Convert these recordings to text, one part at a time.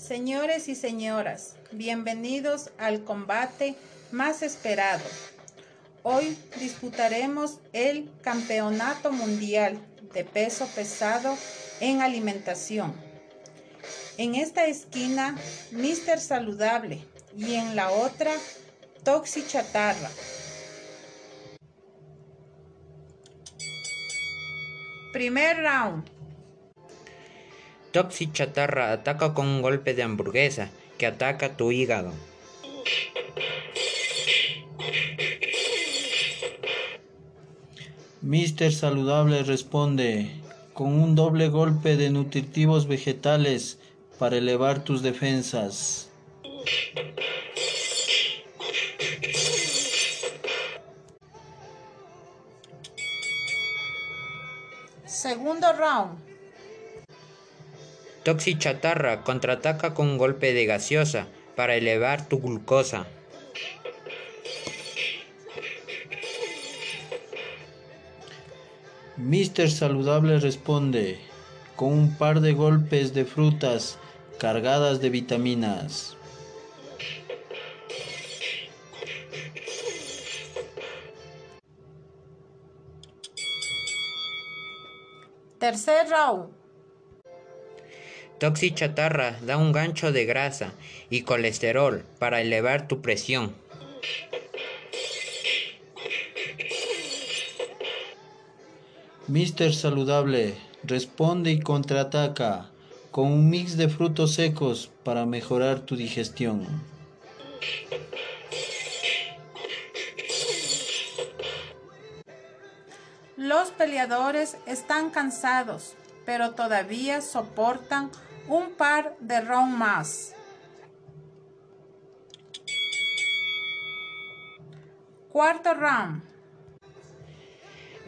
Señores y señoras, bienvenidos al combate más esperado. Hoy disputaremos el Campeonato Mundial de Peso Pesado en Alimentación. En esta esquina, Mister Saludable y en la otra, Toxi Chatarra. Primer round. Toxi Chatarra ataca con un golpe de hamburguesa que ataca tu hígado. Mister Saludable responde con un doble golpe de nutritivos vegetales para elevar tus defensas. Segundo round. Toxi Chatarra contraataca con un golpe de gaseosa para elevar tu glucosa. Mister Saludable responde con un par de golpes de frutas cargadas de vitaminas. Tercer round. Toxi Chatarra da un gancho de grasa y colesterol para elevar tu presión. Mister Saludable responde y contraataca con un mix de frutos secos para mejorar tu digestión. Los peleadores están cansados, pero todavía soportan un par de rounds más. Cuarto round.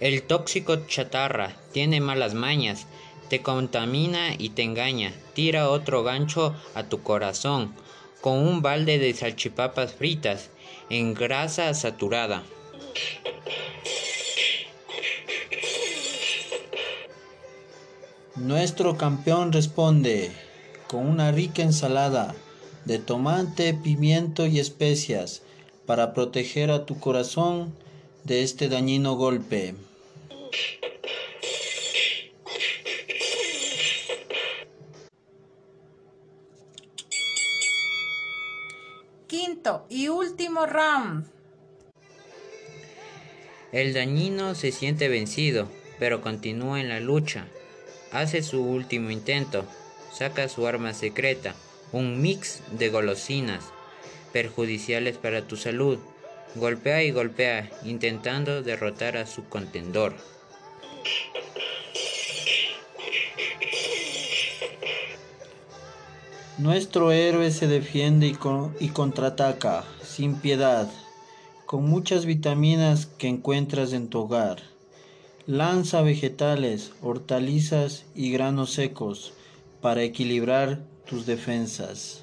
El tóxico chatarra tiene malas mañas, te contamina y te engaña, tira otro gancho a tu corazón con un balde de salchipapas fritas en grasa saturada. Nuestro campeón responde con una rica ensalada de tomate, pimiento y especias para proteger a tu corazón de este dañino golpe. Quinto y último round. El dañino se siente vencido, pero continúa en la lucha. Hace su último intento. Saca su arma secreta, un mix de golosinas perjudiciales para tu salud. Golpea y golpea, intentando derrotar a su contendor. Nuestro héroe se defiende y, y contraataca sin piedad, con muchas vitaminas que encuentras en tu hogar. Lanza vegetales, hortalizas y granos secos para equilibrar tus defensas.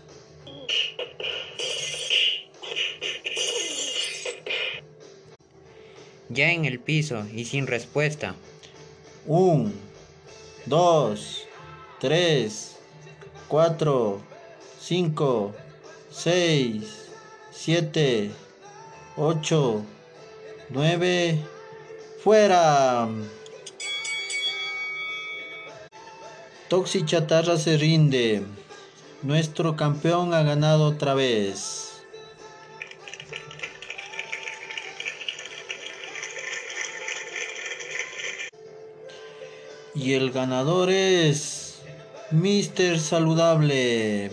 Ya en el piso y sin respuesta. Un, dos, tres, cuatro, cinco, seis, siete, ocho, nueve, fuera. Toxi Chatarra se rinde. Nuestro campeón ha ganado otra vez. Y el ganador es Mister Saludable.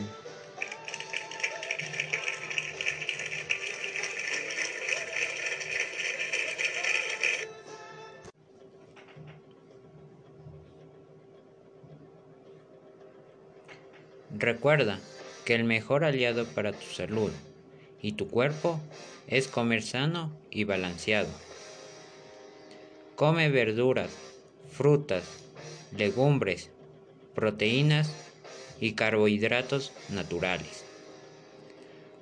Recuerda que el mejor aliado para tu salud y tu cuerpo es comer sano y balanceado. Come verduras, frutas, legumbres, proteínas y carbohidratos naturales.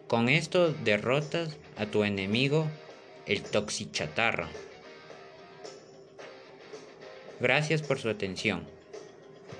Con esto derrotas a tu enemigo, el toxichatarra. Gracias por su atención.